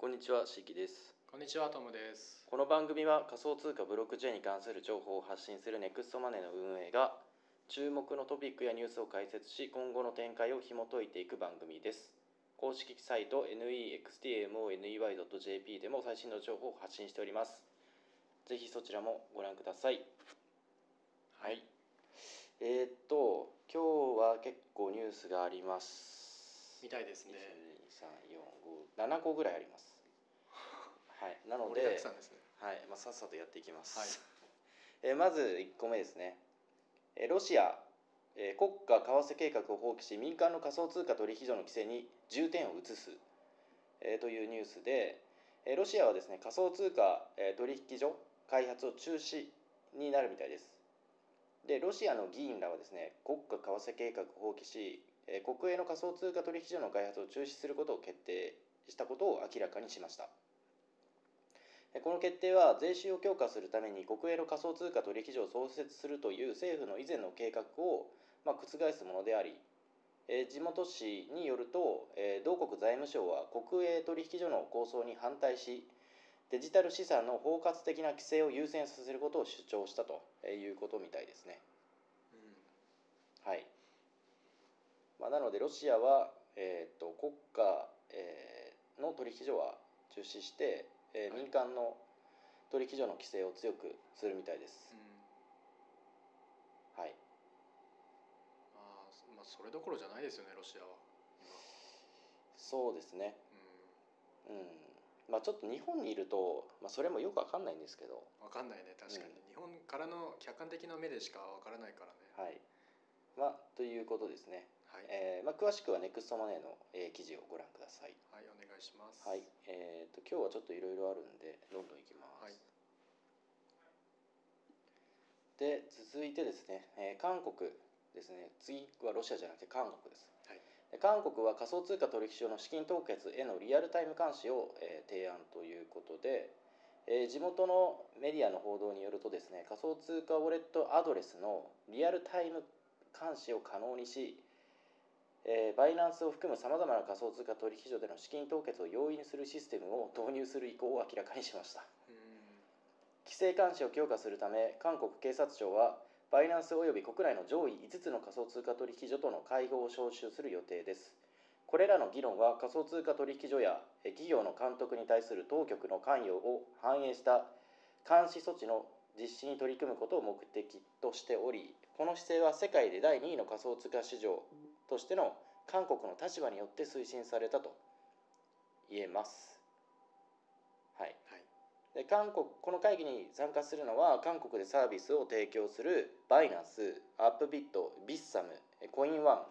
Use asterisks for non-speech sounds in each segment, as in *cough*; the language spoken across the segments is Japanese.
こんにちは、しきです。こんにちは、トムです。この番組は仮想通貨ブロックチェーンに関する情報を発信するネクストマネーの運営が注目のトピックやニュースを解説し、今後の展開を紐解いていく番組です。公式サイト nextmoney.jp でも最新の情報を発信しております。ぜひそちらもご覧ください。はい。えー、っと、今日は結構ニュースがあります。みたいですね。1 2 3 4 5 7個ぐらいあります。はい、なのでね。はい。まあ、さっさとやっていきます、はい。*laughs* えーまず1個目ですね、えーロシア、えー国家為替計画を放棄し民間の仮想通貨取引所の規制に重点を移す、えーというニュースで、えーロシアはですね仮想通貨、えー取引所開発を中止になるみたいです。でロシアの議員らはですね国家為替計画を放棄し、えー国営の仮想通貨取引所の開発を中止することを決定したことを明らかにしました。えーこの決定は税収を強化するために国営の仮想通貨取引所を創設するという政府の以前の計画を、まあ、覆すものであり、えー地元紙によると、えー同国財務省は国営取引所の構想に反対しデジタル資産の包括的な規制を優先させることを主張したということみたいですね。はいまあ、なのでロシアは、えー、と国家、えーの取引所は中止して、えーはい民間の取引所の規制を強くするみたいですう。ん。はい、まあ、まあ、それどころじゃないですよね、ロシアは。そうですね、今。うんまあ、ちょっと日本にいると、まあ、それもよくわかんないんですけど、うん。わかんないね、確かに、うん日本からの客観的な目でしかわからないからね。はいまあ、ということですね、はい。えーまあ、詳しくはネクストマネーの、えー記事をご覧ください。はい、お願いします。はい、えー、と今日はちょっといろいろあるんでどんどんいきます。はいで続いてですね、えー韓国ですね次はロシアじゃなくて韓国です。はい。で韓国は仮想通貨取引所の資金凍結へのリアルタイム監視を、えー提案ということで、えー地元のメディアの報道によるとですね仮想通貨ウォレットアドレスのリアルタイム監視を可能にし、えーバイナンスを含むさまざまな仮想通貨取引所での資金凍結を容易にするシステムを導入する意向を明らかにしましたうん。規制監視を強化するため韓国警察庁はバイナンスおよび国内の上位5つの仮想通貨取引所との会合を招集する予定ですこれらの議論は仮想通貨取引所やえ企業の監督に対する当局の関与を反映した監視措置の実施に取り組むことを目的としておりこの姿勢は世界で第2位の仮想通貨市場としての韓国の立場によって推進されたと言えますはいはい。で韓国この会議に参加するのは韓国でサービスを提供するバイナンス、アップビット、ビッサム、コインワン、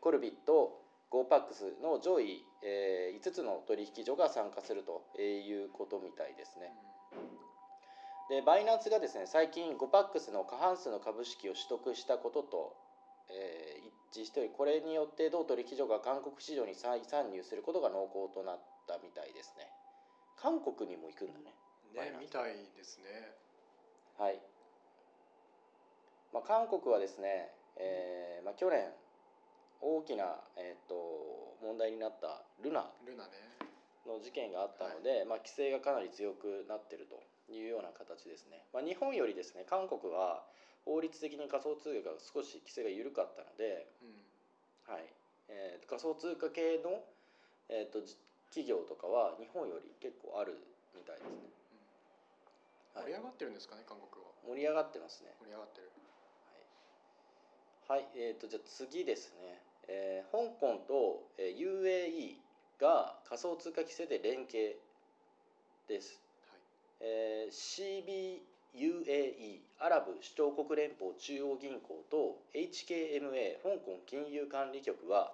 コルビット、ゴーパックスの上位、え5つの取引所が参加するということみたいですね。でバイナンスがですね最近ゴパックスの過半数の株式を取得したことと、えー一致しておりこれによって同取引所が韓国市場に再参入することが濃厚となったみたいですね韓国にも行くんだねうん。ね、みたいですね。はい、まあ、韓国はですね、えーまあ、去年大きな、えー、と問題になったルナルナね。の事件があったので、まあ、規制がかなり強くなってるというような形ですね、まあ、日本よりですね韓国は法律的に仮想通貨が少し規制が緩かったので、うん。はいえー仮想通貨系の、えー、とじ企業とかは日本より結構あるみたいですね、はい盛り上がってるんですかね、韓国は。盛り上がってますね盛り上がってる。はい、はいえー、とじゃあ次ですね、えー香港と、えー UAE が仮想通貨規制で連携です。はい。えー UAE= アラブ首長国連邦中央銀行と HKMA 香港金融管理局は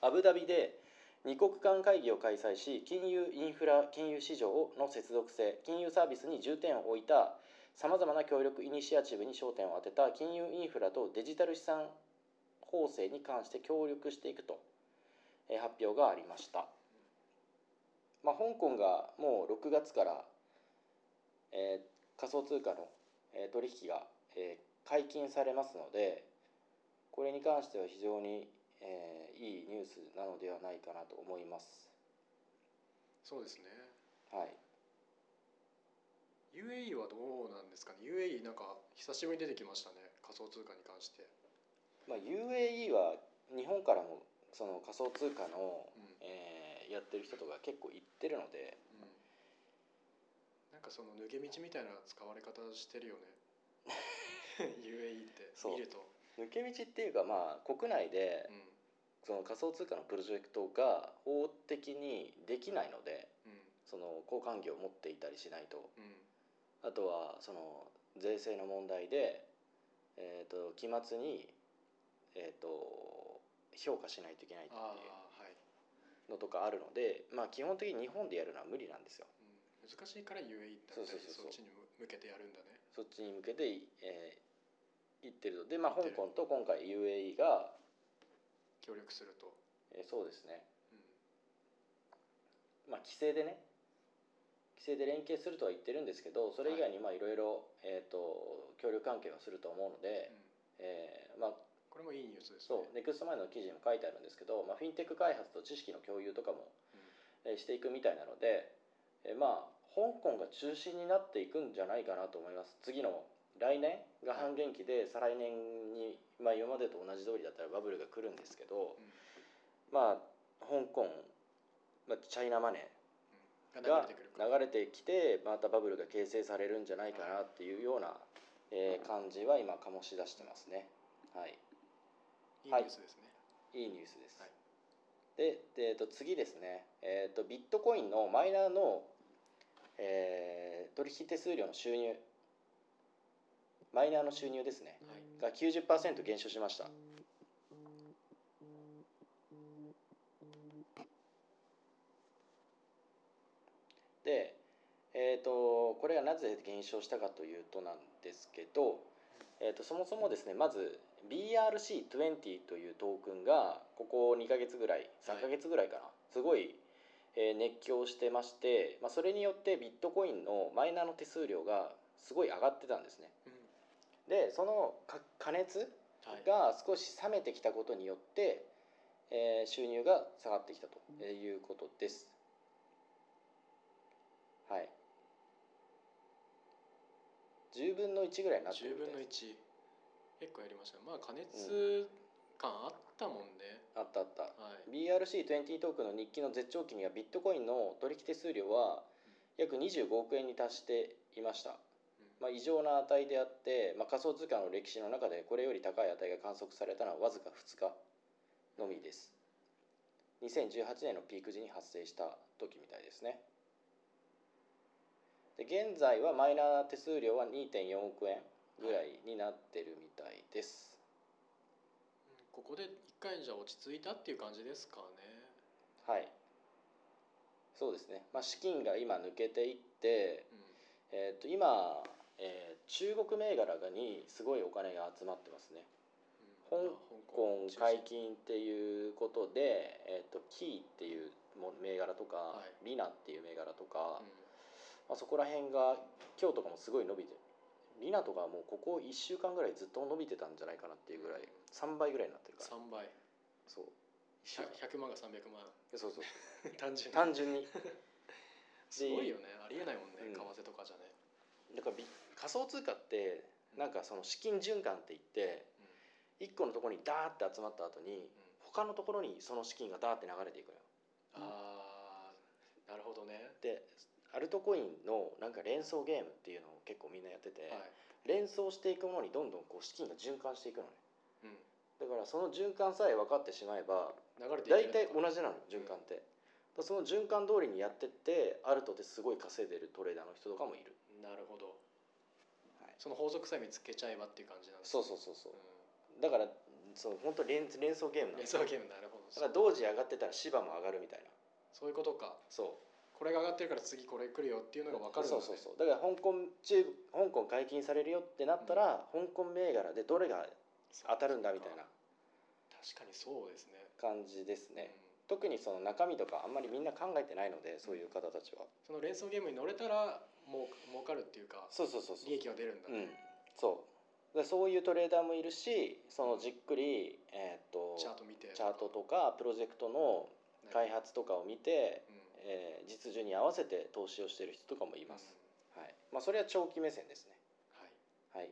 アブダビで二国間会議を開催し金融インフラ金融市場の接続性金融サービスに重点を置いたさまざまな協力イニシアチブに焦点を当てた金融インフラとデジタル資産構成に関して協力していくと発表がありました。まあ、香港がもう6月から、えー仮想通貨の、えー取引が、えー解禁されますのでこれに関しては非常に、えーいいニュースなのではないかなと思います。そうですね。はい。UAE はどうなんですかね？UAE なんか久しぶりに出てきましたね。仮想通貨に関して。まあ、UAE は日本からもその仮想通貨の、うん。えーやってる人とか結構行ってるのでかその抜け道みたいな使われ方してるよね。*laughs* UAE って。見ると。抜け道っていうかまあ国内でうん。その仮想通貨のプロジェクトが法的にできないのでうん。その交換業を持っていたりしないと。うん。あとはその税制の問題で、えー、と期末に、えー、と評価しないといけないっていうのとかあるので、まあ、基本的に日本でやるのは無理なんですよ。うん、難しいから UAE ってそうそうそうそう。そっちに向けてやるんだね。そっちに向けて、えー行ってるので、まあ、香港と今回 UAE が、協力すると、えーそうですね、うん、まあ、規制でね。規制で連携するとは言ってるんですけどそれ以外にまあいろいろえーと協力関係はすると思うので、うん。えーまあ、これもいいニュースですね。そう。ネクストマインドの記事にも書いてあるんですけど、まあ、フィンテック開発と知識の共有とかも、えーしていくみたいなので、えーまあ香港が中心になっていくんじゃないかなと思います。次の来年が半減期で、再来年に、まあ、今までと同じ通りだったらバブルが来るんですけど、うん。まあ香港、まあ、チャイナマネうん、ーがが流れてきてまたバブルが形成されるんじゃないかなっていうような、えー感じは今醸し出してますね。はい。いいニュースですね、いいニュースです、はい。でで、えー、と次ですね、えー、とビットコインのマイナーの、えー取引手数料の収入マイナーの収入ですね。はい。が90%減少しました。で、えー、とこれがなぜ減少したかというとなんですけど、えー、とそもそもですねまず BRC20 というトークンがここ2ヶ月ぐらい3ヶ月ぐらいかな、すごい、えー熱狂してまして、まあ、それによってビットコインのマイナーの手数料がすごい上がってたんですね。うん。でそのか加熱はい。が少し冷めてきたことによって、えー収入が下がってきたということです。はい。10分の1ぐらいになってる10分の1みたいです。結構やりました。ねまあ加熱感あったもんね、あったあった。はい。BRC20 トークンの日記の絶頂期にはビットコインの取引手数料は約25億円に達していました。まあ、異常な値であって、まあ、仮想通貨の歴史の中でこれより高い値が観測されたのはわずか2日のみです。2018年のピーク時に発生した時みたいですね。で現在はマイナー手数料は2.4億円ぐらいになってるみたいです。うんここで一回じゃあ落ち着いたっていう感じですかね。はい。そうですね、まあ、資金が今抜けていって、うん。えー、と今、えー中国銘柄がにすごいお金が集まってますね。香港解禁っていうことで、えー、とキーっていうも銘柄とか、はい。リナっていう銘柄とか、うん。まあ、そこら辺が今日とかもすごい伸びてるリナとかはもうここ1週間ぐらいずっと伸びてたんじゃないかなっていうぐらい3倍ぐらいになってるから。3倍。そう。一週間。100万が300万。そうそう *laughs* 単純に。単純に。*laughs* すごいよね。ありえないもんね、うん。為替とかじゃね、だからビ仮想通貨ってなんかその資金循環って言って1個のところにダーって集まった後に他のところにその資金がダーって流れていくのよ。ああなるほどね、でアルトコインのなんか連想ゲームっていうのを結構みんなやってて、はい。連想していくものにどんどんこう資金が循環していくのね。うん、だからその循環さえ分かってしまえば大体同じなのよ循環って、だからその循環通りにやってってアルトですごい稼いでるトレーダーの人とかもいる、なるほど、はい。その法則さえ見つけちゃえばっていう感じなんですそうそうそうそう。うだからそう本当連連想ゲームなのん、連想ゲームなるほど。だから同時上がってたら芝も上がるみたいな。そういうことか。そうこれが上がってるから次これ来るよっていうのが分かるそうそうそう。だから香港中香港解禁されるよってなったら、香港銘柄でどれが当たるんだみたいな確かにそうですね。感じですね、うん。特にその中身とかあんまりみんな考えてないのでそういう方たちは、その連想ゲームに乗れたらもう儲かるっていうかそうそうそうそう。利益が出るんだうん。ね、そう。でそういうトレーダーもいるしそのじっくり、えーっとチャート見て。チャートとかプロジェクトの開発とかを見て、うんえー実需に合わせて投資をしている人とかもいます、はい。まあ、それは長期目線ですね。はい。はい。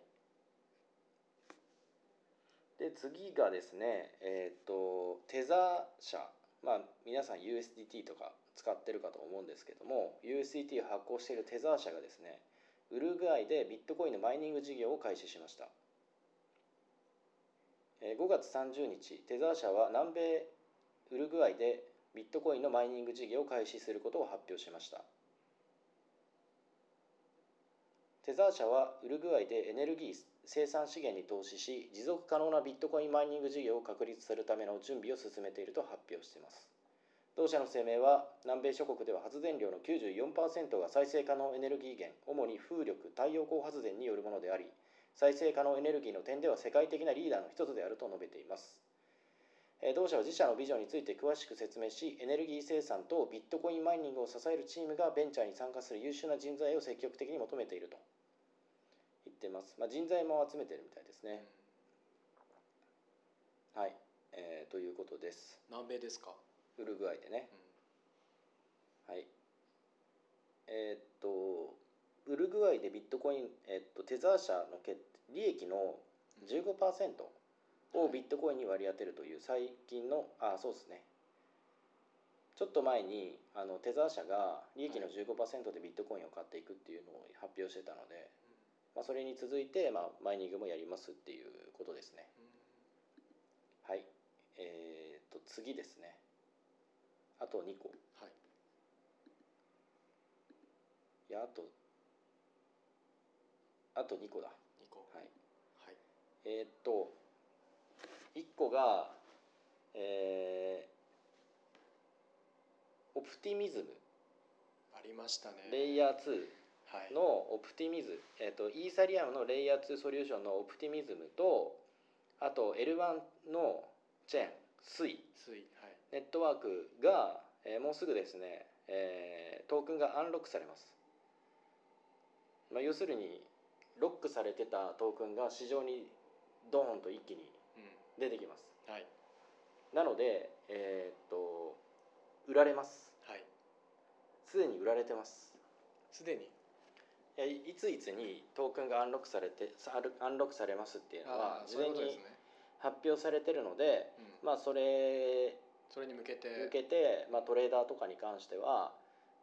で次がですねえっ、とテザー社。まあ皆さん USDT とか使ってるかと思うんですけども USDT を発行しているテザー社がですねウルグアイでビットコインのマイニング事業を開始しました。えー5月30日テザー社は南米ウルグアイでビットコインのマイニング事業を開始することを発表しました。テザー社はウルグアイでエネルギー生産資源に投資し持続可能なビットコインマイニング事業を確立するための準備を進めていると発表しています。同社の声明は南米諸国では発電量の94%が再生可能エネルギー源主に風力太陽光発電によるものであり再生可能エネルギーの点では世界的なリーダーの一つであると述べています。同社は自社のビジョンについて詳しく説明しエネルギー生産とビットコインマイニングを支えるチームがベンチャーに参加する優秀な人材を積極的に求めていると言ってます、まあ、人材も集めてるみたいですね、はい、えーということです。南米ですか、ウルグアイでね。はい。えーっとウルグアイでビットコイン、えーっとテザー社のけ利益の15%をビットコインに割り当てるという最近のあそうですね。ちょっと前にあのテザー社が利益の15%でビットコインを買っていくっていうのを発表してたので、まあ、それに続いて、まあ、マイニングもやりますっていうことですね。はい。えー、っと次ですね。あと2個。はい。いやあとあと2個だ。2個。はい。はい。えーっと1個がえーオプティミズム。ありましたね。レイヤー2はい。のオプティミズム、えーっとイーサリアムのレイヤー2ソリューションのオプティミズムとあと L1 のチェーンスイ。ついはい。ネットワークが、えーもうすぐですね、えートークンがアンロックされます、まあ、要するにロックされてたトークンが市場にドーンと一気にうん出てきます。はい。なのでえーっと売られます。はい。すでに売られてます。すでに？いついつにトークンがアンロックされてさアンロックされますっていうのは事前に発表されてるのでうん。まあそれそれに向けて。向けて、まあ、トレーダーとかに関しては、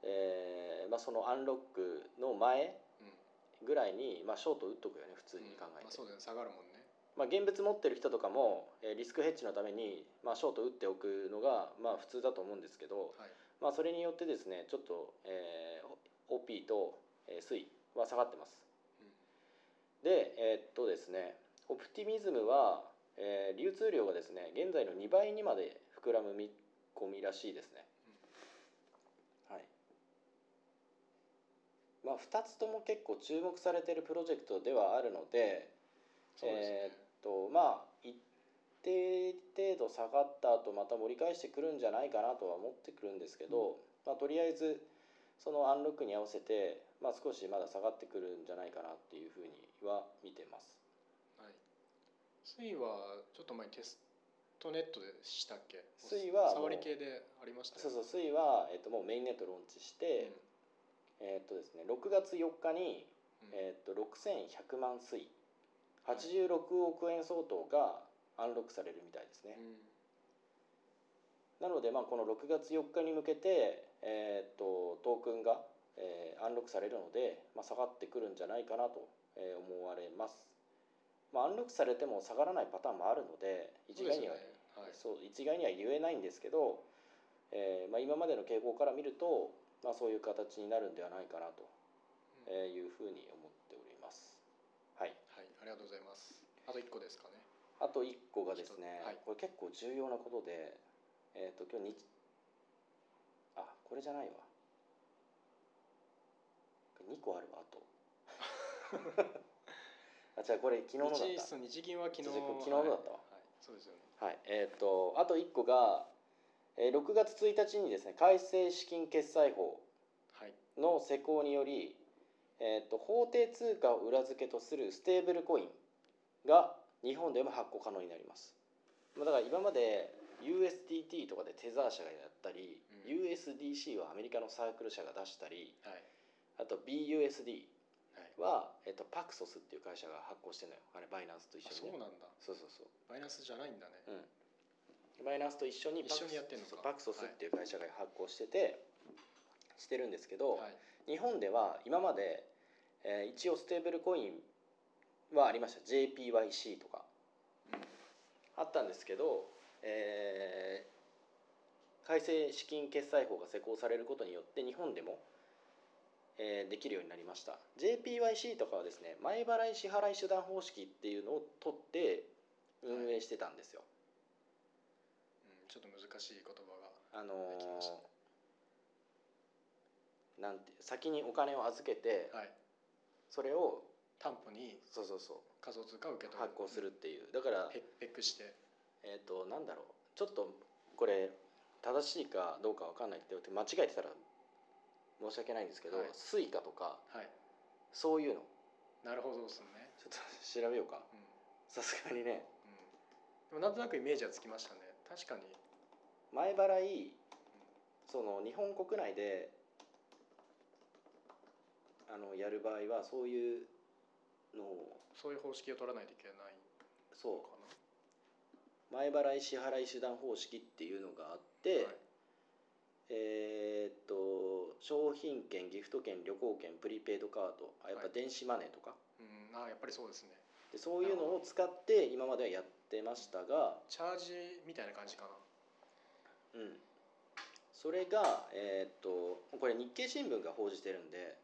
えーまあ、そのアンロックの前うん。ぐらいに、まあ、ショート打っとくよね普通に考えて、うん。まあ、そうだよね。下がるもんねまあ、現物持ってる人とかも、えーリスクヘッジのために、まあ、ショート打っておくのが、まあ、普通だと思うんですけど、はい。まあ、それによってですねちょっと、えー OP と、えー、水は下がってます。うん。でえーっとですねオプティミズムは、えー流通量がですね現在の2倍にまで膨らむ見込みらしいですね。はい。まあ2つとも結構注目されているプロジェクトではあるのでそうですね、えとまあ一定程度下がった後また盛り返してくるんじゃないかなとは思ってくるんですけど、まあ、とりあえずそのアンロックに合わせて、まあ、少しまだ下がってくるんじゃないかなっていうふうには見てます。はい。水はちょっと前にテストネットでしたっけ？水はもう触り系でありました？そうよそう水は、えっと、もうメインネットローンチして、えっとですね、6月4日に、うん。うんえっと、6100万水86億円相当がアンロックされるみたいですね。うん。なので、まあ、この6月4日に向けて、えーっとトークンが、えーアンロックされるので、まあ、下がってくるんじゃないかなと、えー思われます。まあ、アンロックされても下がらないパターンもあるので一概にはそうね。はい。一概には言えないんですけど、えーまあ、今までの傾向から見ると、まあ、そういう形になるんではないかなというふうに思っております。はい、はいありがとうございます。あと1個ですかね。あと1個がですね、はい。これ結構重要なことで、えー、と今日日あこれじゃないわ。2個あるわあと。*laughs* あじゃあこれ昨日のだった。日銀は昨日。昨日のだったわ。はい。はい。そうですよね。はい。えっ、とあと1個が、えー6月1日にですね改正資金決済法はい。の施行により、えー、と法定通貨を裏付けとするステーブルコインが日本でも発行可能になります。まあだから今まで USDT とかでテザー社がやったりうん。うん USDC はアメリカのサークル社が出したりはい。あと BUSD はい。は、えっと、パクソスっていう会社が発行してるのよ。あれバイナンスと一あ緒に、ね、そうなんだ。そうそうそう。バイナンスじゃないんだね。うん、バイナンスと一緒に一緒にやってんのパクソスっていう会社が発行してて、してるんですけど、はい。日本では今まで、えー一応ステーブルコインはありました。JPYC とか。うんあったんですけど、えー改正資金決済法が施行されることによって日本でも、えーできるようになりました。JPYC とかはですね前払い支払い手段方式っていうのを取って運営してたんですよ、うんちょっと難しい言葉があのなんて先にお金を預けて、はいそれを担保にそうそうそう。仮想通貨を受け取る。発行するっていう。だからペペックして。えっ、となんだろう。ちょっとこれ正しいかどうかわかんないって言って間違えてたら申し訳ないんですけど、はい。スイカとかはい。そういうの。なるほどですね。ちょっと調べようか。うん。さすがにね。うん。でもなんとなくイメージはつきましたね。確かに。前払いその日本国内であのやる場合はそういうのをそういう方式を取らないといけないのそかう。前払い支払い手段方式っていうのがあって、なはい。えーっと商品券ギフト券旅行券プリペイドカードあやっぱはい。電子マネーとか、うんあやっぱりそうですね。でそういうのを使って今まではやってましたが、チャージみたいな感じかな。うん、それが、えーっとこれ日経新聞が報じてるんで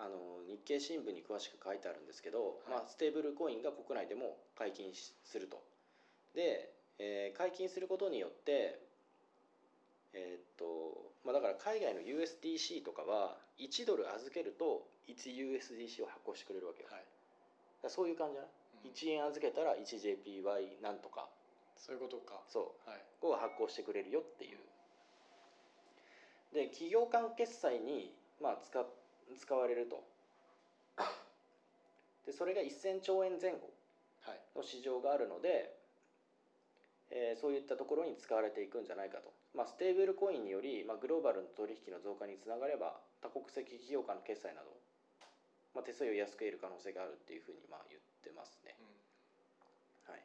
あの日経新聞に詳しく書いてあるんですけど、はい。まあ、ステーブルコインが国内でも解禁しすると。で、えー解禁することによってえーっとまあ、だから海外の USDC とかは1ドル預けると 1USDC を発行してくれるわけよ、はい、らそういう感じじゃない、うん。1円預けたら 1JPY なんとか。そういうことか。そう。はい。を発行してくれるよっていう。で企業間決済に、まあ、使使われると。でそれが1000兆円前後はい。の市場があるので、えーそういったところに使われていくんじゃないかと、まあ、ステーブルコインにより、まあ、グローバルの取引の増加につながれば多国籍企業間の決済など、まあ、手数料を安く得る可能性があるっていうふうにまあ言ってますね、うん。はい、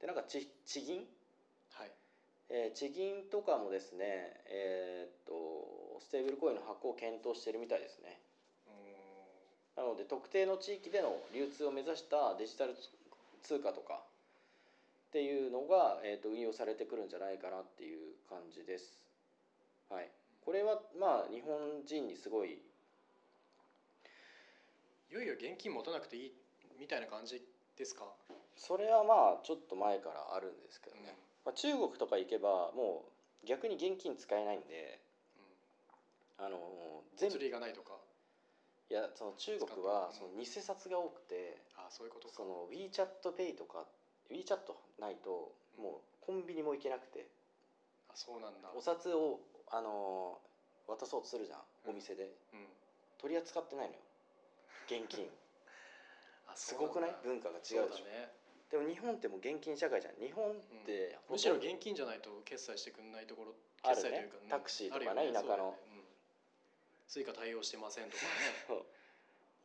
でなんか地地銀？はい。えー地銀とかもですね、えーっとステーブルコインの発行を検討してるみたいですね。うなので特定の地域での流通を目指したデジタル通貨とかっていうのが、えーっと運用されてくるんじゃないかなっていう感じです。はい。これはまあ日本人にすごいいよいよ現金持たなくていいみたいな感じですか、それはまあちょっと前からあるんですけどうん。ね、まあ、中国とか行けばもう逆に現金使えないんであの全部全釣りがないとかいやその中国はその偽札が多くてあそういうことか。その WeChatPay とか WeChat ないともうコンビニも行けなくて。あそうなんだ。お札をあの渡そうとするじゃんお店で。うん。取り扱ってないのよ。現金。*laughs* あすごくない？文化が違うでしょ。そうだね。でも日本ってもう現金社会じゃん。日本ってほとん。どむしろ現金じゃないと決済してくんないところ決済というか、うん。タクシーとかねあるよ田舎の。ねうんスイカ対応してませんとかね。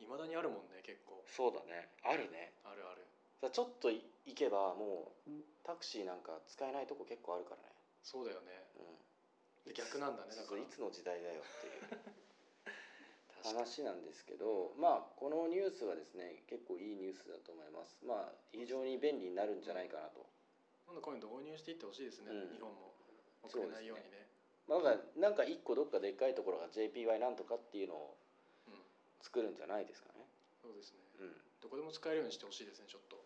*laughs* いまだにあるもんね結構。そうだね。あるね。あるある。さちょっとい行けばもうタクシーなんか使えないとこ結構あるからね。そうだよね。うん。で逆なんだねだから。いつの時代だよっていう。*laughs* 話なんですけどまあこのニュースはですね結構いいニュースだと思います。まあ非常に便利になるんじゃないかなと、今度こういうの導入していってほしいですね、うん。日本も。遅れないようにねまあ、なんか一個どっかでっかいところが JPY なんとかっていうのをうん作るんじゃないですかね。そうですね。うん。どこでも使えるようにしてほしいですねちょっと。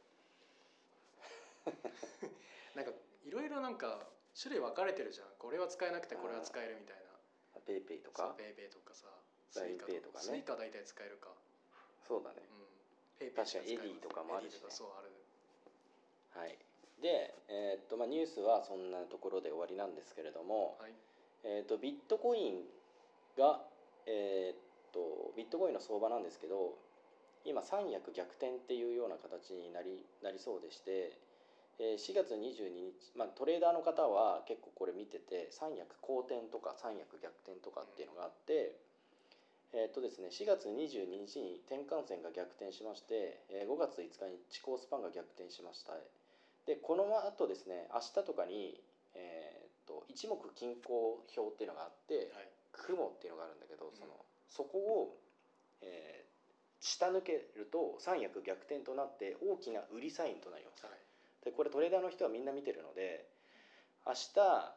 *laughs* なんかいろいろなんか種類分かれてるじゃん。これは使えなくてこれは使えるみたいな。 PayPay とか？ PayPay とかさ。 Suica とかね。 Suica 大体使えるか。そうだね。うん。 PayPay 確かに Edy とかもあるしね。そうある。はい。で、えーっとまあ、ニュースはそんなところで終わりなんですけれども、はいえー、とビットコインが、えー、とビットコインの相場なんですけど今三役逆転っていうような形になりなりそうでして、えー4月22日、まあ、トレーダーの方は結構これ見てて三役好転とか三役逆転とかっていうのがあって、えっとですね、4月22日に転換線が逆転しまして、えー5月5日に地高スパンが逆転しました。でこの後ですね明日とかに、一目均衡表っていうのがあってはい。雲っていうのがあるんだけどん。そのそこを、えー下抜けると三役逆転となって大きな売りサインとなります。はい。でこれトレーダーの人はみんな見てるので明日、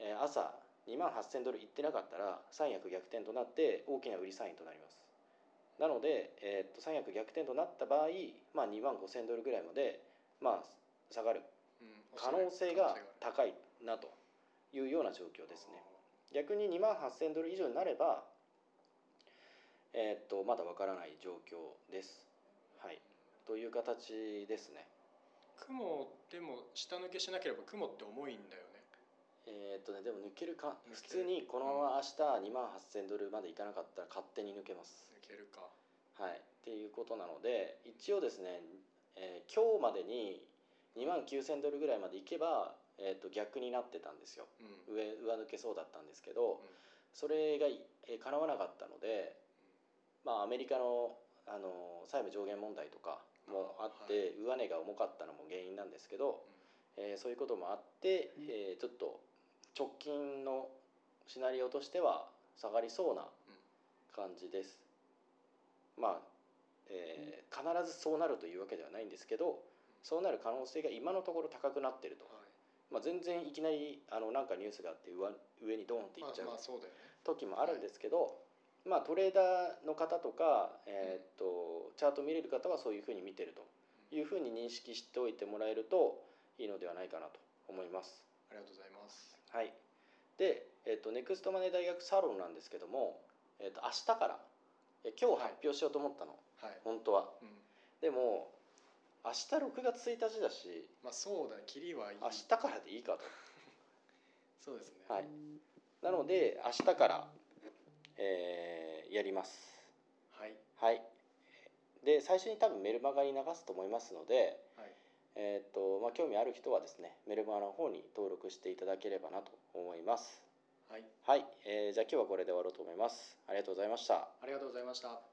えー朝2万8000ドルいってなかったら三役逆転となって大きな売りサインとなります。なので、えーっと三役逆転となった場合、まあ、2万5000ドルぐらいまで、まあ、下がるうん。可能性が高いなというような状況ですね。逆に2万8000ドル以上になれば、えーっとまだわからない状況です。はい。という形ですね。雲でも下抜けしなければ雲って重いんだよね。えーっとねでも抜けるか。普通にこのまま明日2万8000ドルまでいかなかったら勝手に抜けます。抜けるか。はい。っていうことなので一応ですね、えー今日までに2万9000ドルぐらいまでいけば、えーっと逆になってたんですよ。うん。上上抜けそうだったんですけど、うん。それが、えー叶わなかったので、まあ、アメリカのあの債務上限問題とかもあって、上値が重かったのも原因なんですけど、えーそういうこともあって、えーちょっと直近のシナリオとしては下がりそうな感じです。まあ、えー必ずそうなるというわけではないんですけどそうなる可能性が今のところ高くなってると、はいまあ、全然いきなりあのなんかニュースがあって上上にドーンっていまあっちゃう時もあるんですけど、まあ、トレーダーの方とか、えーっとチャート見れる方はそういうふうに見てると。いうふうに認識しておいてもらえるといいのではないかなと思います。ありがとうございます。はい、で、えーっとネクストマネー大学サロンなんですけども、えーっと明日からえ今日発表しようと思ったの、はい。本当は。うん。でも明日6月1日だしまあそうだねキリはいい明日からでいいかと。*laughs* そうですねはい、なので明日から、えーやります。はいはい。で最初に多分メルマガに流すと思いますので、はいえーっとまあ、興味ある人はですねメルマガの方に登録していただければなと思います。はいはい、えーじゃあ今日はこれで終わろうと思います。ありがとうございました。ありがとうございました